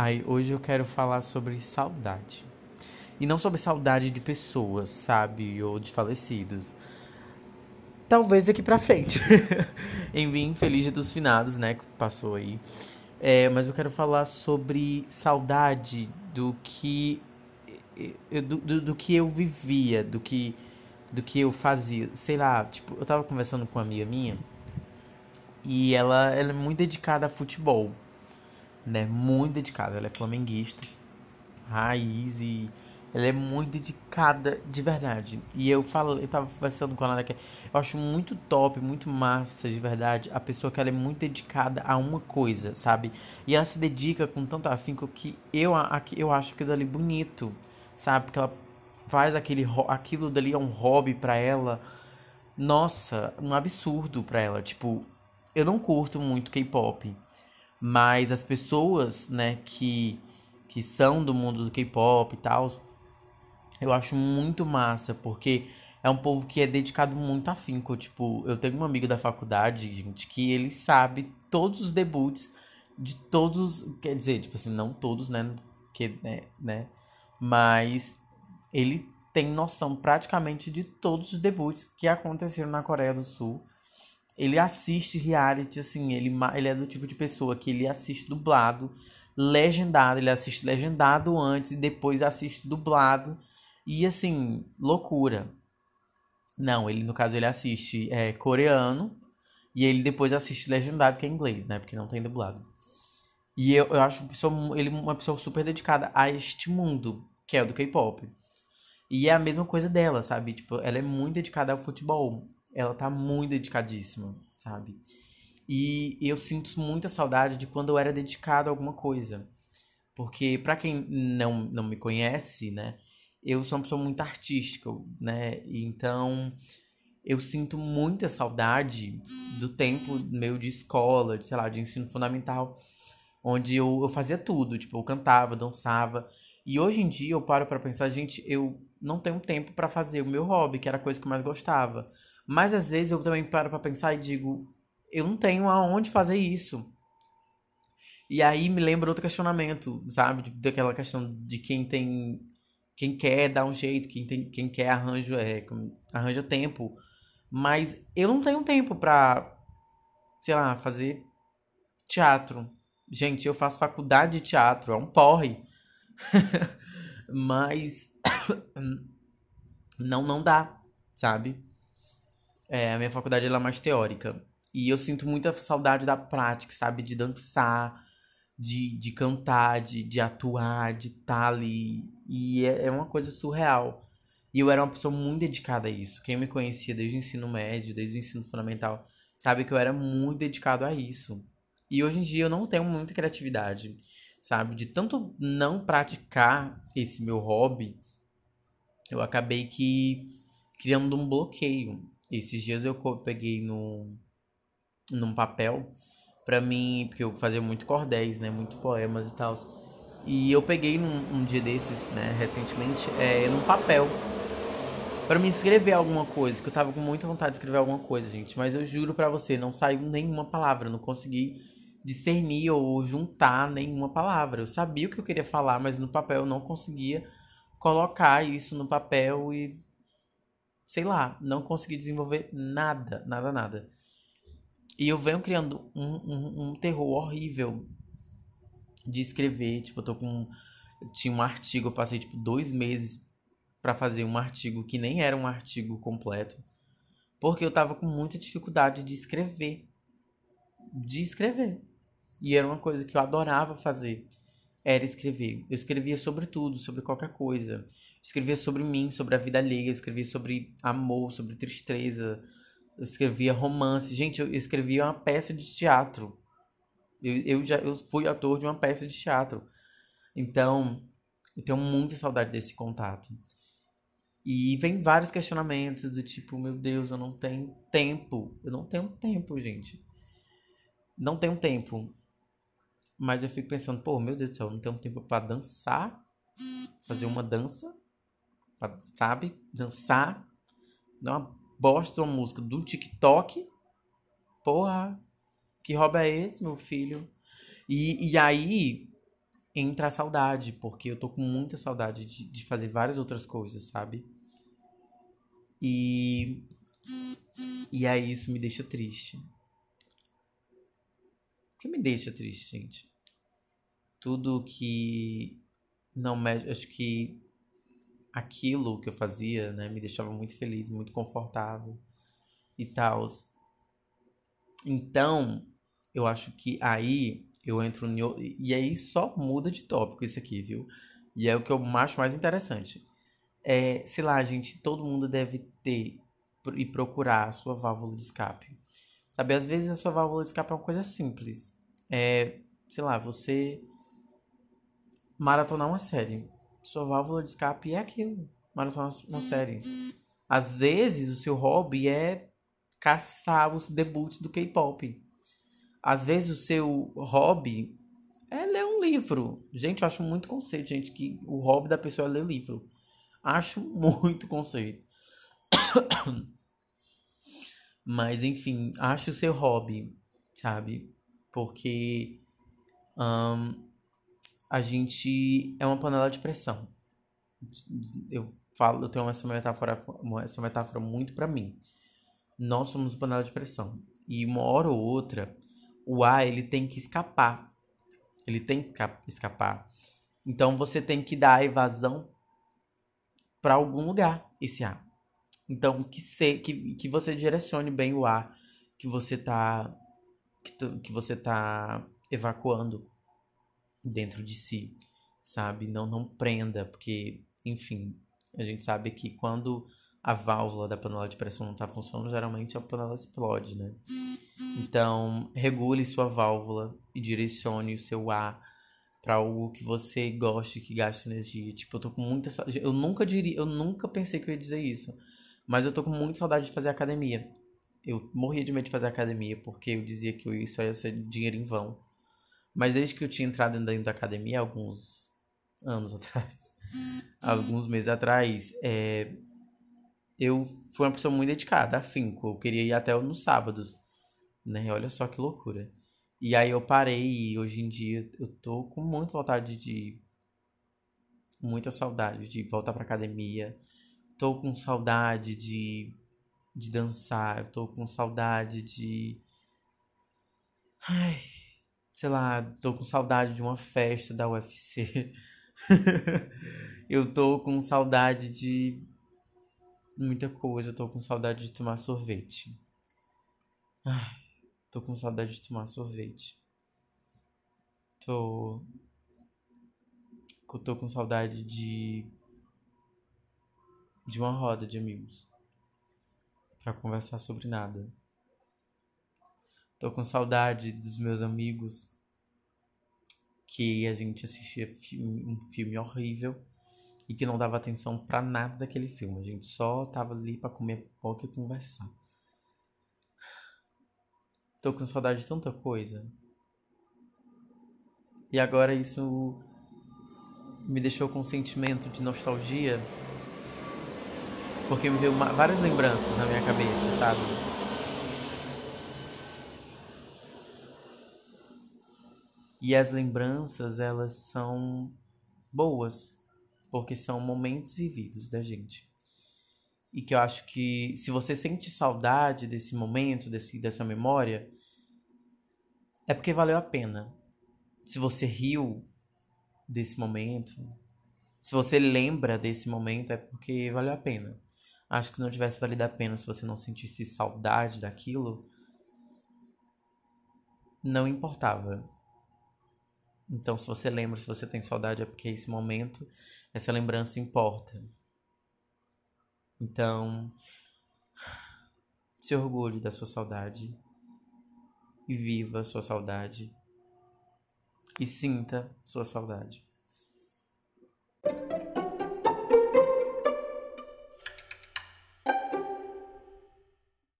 Ai, hoje eu quero falar sobre saudade. E não sobre saudade de pessoas, sabe? Ou de falecidos. Talvez daqui pra frente. Enfim, feliz dia dos finados, né? Que passou aí. É, mas eu quero falar sobre saudade do que. Do, do, do que eu vivia, do que, do que eu fazia. Sei lá, tipo, eu tava conversando com uma amiga minha. E ela, ela é muito dedicada a futebol né? Muito dedicada. Ela é flamenguista, raiz e ela é muito dedicada de verdade. E eu falo, eu tava conversando com ela que eu acho muito top, muito massa de verdade a pessoa que ela é muito dedicada a uma coisa, sabe? E ela se dedica com tanto afinco que eu, eu acho aquilo ali bonito, sabe? Porque ela faz aquele aquilo dali é um hobby para ela. Nossa, um absurdo para ela, tipo, eu não curto muito K-pop. Mas as pessoas, né, que, que são do mundo do K-pop e tal, eu acho muito massa, porque é um povo que é dedicado muito afinco. Tipo, eu tenho um amigo da faculdade, gente, que ele sabe todos os debuts de todos. Quer dizer, tipo assim, não todos, né? Que, né, né? Mas ele tem noção praticamente de todos os debuts que aconteceram na Coreia do Sul ele assiste reality, assim, ele, ele é do tipo de pessoa que ele assiste dublado, legendado, ele assiste legendado antes e depois assiste dublado. E assim, loucura. Não, ele no caso ele assiste é, coreano e ele depois assiste legendado, que é inglês, né? Porque não tem dublado. E eu, eu acho uma pessoa, ele uma pessoa super dedicada a este mundo, que é o do K-pop. E é a mesma coisa dela, sabe? Tipo, ela é muito dedicada ao futebol ela tá muito dedicadíssima, sabe? E eu sinto muita saudade de quando eu era dedicado a alguma coisa. Porque, para quem não, não me conhece, né? Eu sou uma pessoa muito artística, né? Então, eu sinto muita saudade do tempo meu de escola, de, sei lá, de ensino fundamental, onde eu, eu fazia tudo, tipo, eu cantava, dançava. E hoje em dia eu paro para pensar, gente, eu não tenho tempo para fazer o meu hobby, que era a coisa que eu mais gostava. Mas às vezes eu também paro para pensar e digo, eu não tenho aonde fazer isso. E aí me lembra outro questionamento, sabe? Daquela questão de quem tem. Quem quer dar um jeito, quem, tem, quem quer arranjo, é, arranja tempo. Mas eu não tenho tempo pra, sei lá, fazer teatro. Gente, eu faço faculdade de teatro, é um porre. Mas não, não dá, sabe? É, a minha faculdade ela é mais teórica. E eu sinto muita saudade da prática, sabe? De dançar, de, de cantar, de, de atuar, de estar tá ali. E é, é uma coisa surreal. E eu era uma pessoa muito dedicada a isso. Quem me conhecia desde o ensino médio, desde o ensino fundamental, sabe que eu era muito dedicado a isso. E hoje em dia eu não tenho muita criatividade, sabe? De tanto não praticar esse meu hobby, eu acabei que criando um bloqueio. Esses dias eu peguei no, num papel para mim, porque eu fazia muito cordéis, né? Muito poemas e tal. E eu peguei num um dia desses, né, recentemente, é, num papel para me escrever alguma coisa, que eu tava com muita vontade de escrever alguma coisa, gente, mas eu juro para você, não saiu nenhuma palavra, não consegui discernir ou juntar nenhuma palavra. Eu sabia o que eu queria falar, mas no papel eu não conseguia colocar isso no papel e sei lá, não consegui desenvolver nada, nada, nada. E eu venho criando um, um, um terror horrível de escrever. Tipo, eu tô com. tinha um artigo, eu passei tipo dois meses para fazer um artigo que nem era um artigo completo. Porque eu tava com muita dificuldade de escrever. De escrever. E era uma coisa que eu adorava fazer era escrever. Eu escrevia sobre tudo, sobre qualquer coisa. escrevia sobre mim, sobre a vida alheia, escrevia sobre amor, sobre tristeza. Escrevia romance. Gente, eu escrevia uma peça de teatro. Eu, eu já eu fui ator de uma peça de teatro. Então, eu tenho muita saudade desse contato. E vem vários questionamentos do tipo, meu Deus, eu não tenho tempo. Eu não tenho tempo, gente. Não tenho tempo. Mas eu fico pensando, pô, meu Deus do céu, não tenho tempo para dançar, fazer uma dança, pra, sabe? Dançar, dar uma bosta uma música do TikTok. Porra, que roubo é esse, meu filho? E, e aí, entra a saudade, porque eu tô com muita saudade de, de fazer várias outras coisas, sabe? E. E aí isso me deixa triste. Que me deixa triste, gente? Tudo que não me... acho que aquilo que eu fazia, né, me deixava muito feliz, muito confortável e tal. Então, eu acho que aí eu entro no... e aí só muda de tópico isso aqui, viu? E é o que eu acho mais interessante. É, sei lá, gente, todo mundo deve ter e procurar a sua válvula de escape. Sabe, às vezes a sua válvula de escape é uma coisa simples. É, sei lá, você maratonar uma série. Sua válvula de escape é aquilo, maratonar uma série. Às vezes o seu hobby é caçar os debuts do K-pop. Às vezes o seu hobby é ler um livro. Gente, eu acho muito conceito, gente, que o hobby da pessoa é ler livro. Acho muito conceito. Mas, enfim, acho o seu hobby, sabe? Porque um, a gente é uma panela de pressão. Eu falo, eu tenho essa metáfora, essa metáfora muito para mim. Nós somos panela de pressão. E uma hora ou outra, o ar ele tem que escapar. Ele tem que escapar. Então você tem que dar a evasão para algum lugar esse ar. Então, que, se, que, que você direcione bem o ar que você tá que, tu, que você tá evacuando dentro de si, sabe? Não não prenda, porque, enfim, a gente sabe que quando a válvula da panela de pressão não está funcionando, geralmente a panela explode, né? Então, regule sua válvula e direcione o seu ar para algo que você goste, que gaste energia. Tipo, eu tô com muita eu nunca diria, eu nunca pensei que eu ia dizer isso, mas eu tô com muita saudade de fazer academia. Eu morria de medo de fazer academia, porque eu dizia que isso ia ser dinheiro em vão. Mas desde que eu tinha entrado dentro da academia, alguns anos atrás, alguns meses atrás, é, eu fui uma pessoa muito dedicada, afinco. Eu queria ir até nos sábados, né? Olha só que loucura. E aí eu parei e hoje em dia eu tô com muita vontade de. Muita saudade de voltar pra academia, tô com saudade de, de dançar, eu tô com saudade de. Ai, sei lá, tô com saudade de uma festa da UFC. eu tô com saudade de muita coisa, eu tô com saudade de tomar sorvete. Ai, tô com saudade de tomar sorvete. Tô. Tô com saudade de de uma roda de amigos para conversar sobre nada. Tô com saudade dos meus amigos que a gente assistia filme, um filme horrível e que não dava atenção para nada daquele filme. A gente só tava ali para comer pipoca e conversar. Tô com saudade de tanta coisa. E agora isso me deixou com um sentimento de nostalgia porque me veio uma, várias lembranças na minha cabeça, sabe? E as lembranças, elas são boas, porque são momentos vividos da gente. E que eu acho que se você sente saudade desse momento, desse, dessa memória, é porque valeu a pena. Se você riu desse momento, se você lembra desse momento, é porque valeu a pena acho que não tivesse valido a pena se você não sentisse saudade daquilo, não importava. Então, se você lembra, se você tem saudade, é porque esse momento, essa lembrança importa. Então, se orgulhe da sua saudade e viva a sua saudade e sinta sua saudade.